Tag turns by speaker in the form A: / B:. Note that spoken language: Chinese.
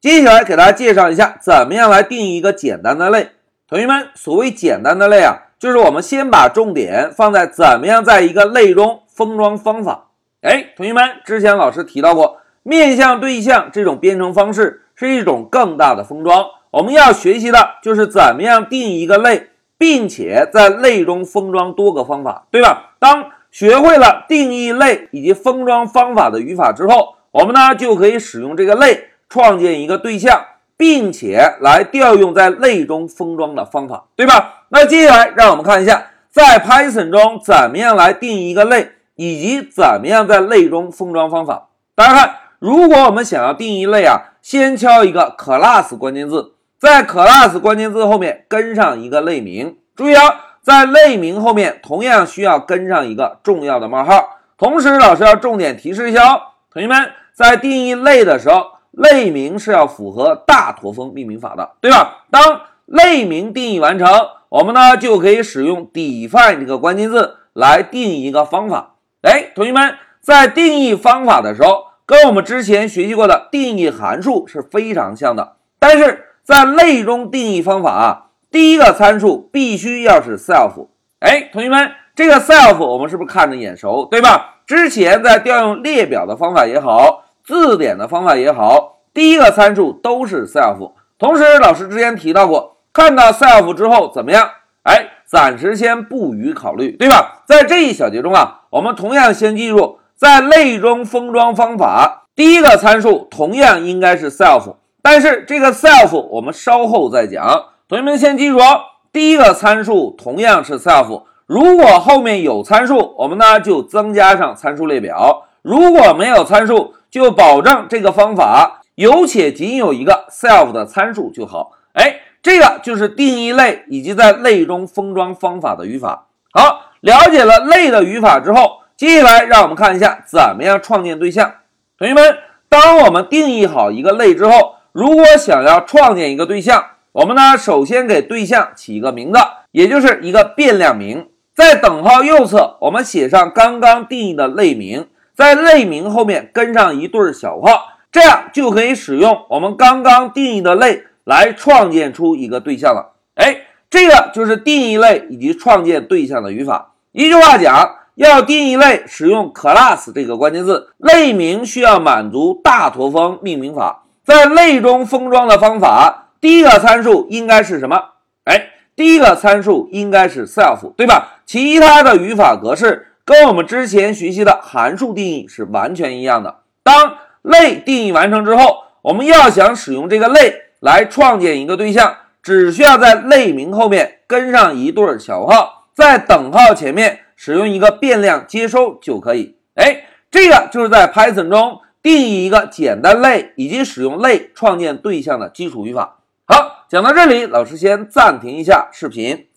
A: 接下来给大家介绍一下，怎么样来定义一个简单的类。同学们，所谓简单的类啊，就是我们先把重点放在怎么样在一个类中封装方法。哎，同学们，之前老师提到过，面向对象这种编程方式是一种更大的封装。我们要学习的就是怎么样定义一个类，并且在类中封装多个方法，对吧？当学会了定义类以及封装方法的语法之后，我们呢就可以使用这个类创建一个对象。并且来调用在类中封装的方法，对吧？那接下来让我们看一下，在 Python 中怎么样来定义一个类，以及怎么样在类中封装方法。大家看，如果我们想要定义类啊，先敲一个 class 关键字，在 class 关键字后面跟上一个类名。注意啊，在类名后面同样需要跟上一个重要的冒号。同时，老师要重点提示一下哦，同学们在定义类的时候。类名是要符合大驼峰命名法的，对吧？当类名定义完成，我们呢就可以使用 define 这个关键字来定义一个方法。哎，同学们在定义方法的时候，跟我们之前学习过的定义函数是非常像的。但是在类中定义方法啊，第一个参数必须要是 self。哎，同学们，这个 self 我们是不是看着眼熟，对吧？之前在调用列表的方法也好。字典的方法也好，第一个参数都是 self。同时，老师之前提到过，看到 self 之后怎么样？哎，暂时先不予考虑，对吧？在这一小节中啊，我们同样先记住，在类中封装方法，第一个参数同样应该是 self。但是这个 self 我们稍后再讲。同学们先记住哦，第一个参数同样是 self。如果后面有参数，我们呢就增加上参数列表；如果没有参数，就保证这个方法有且仅有一个 self 的参数就好。哎，这个就是定义类以及在类中封装方法的语法。好，了解了类的语法之后，接下来让我们看一下怎么样创建对象。同学们，当我们定义好一个类之后，如果想要创建一个对象，我们呢首先给对象起一个名字，也就是一个变量名，在等号右侧我们写上刚刚定义的类名。在类名后面跟上一对小号，这样就可以使用我们刚刚定义的类来创建出一个对象了。哎，这个就是定义类以及创建对象的语法。一句话讲，要定义类，使用 class 这个关键字，类名需要满足大驼峰命名法。在类中封装的方法，第一个参数应该是什么？哎，第一个参数应该是 self，对吧？其他的语法格式。跟我们之前学习的函数定义是完全一样的。当类定义完成之后，我们要想使用这个类来创建一个对象，只需要在类名后面跟上一对小号，在等号前面使用一个变量接收就可以。哎，这个就是在 Python 中定义一个简单类以及使用类创建对象的基础语法。好，讲到这里，老师先暂停一下视频。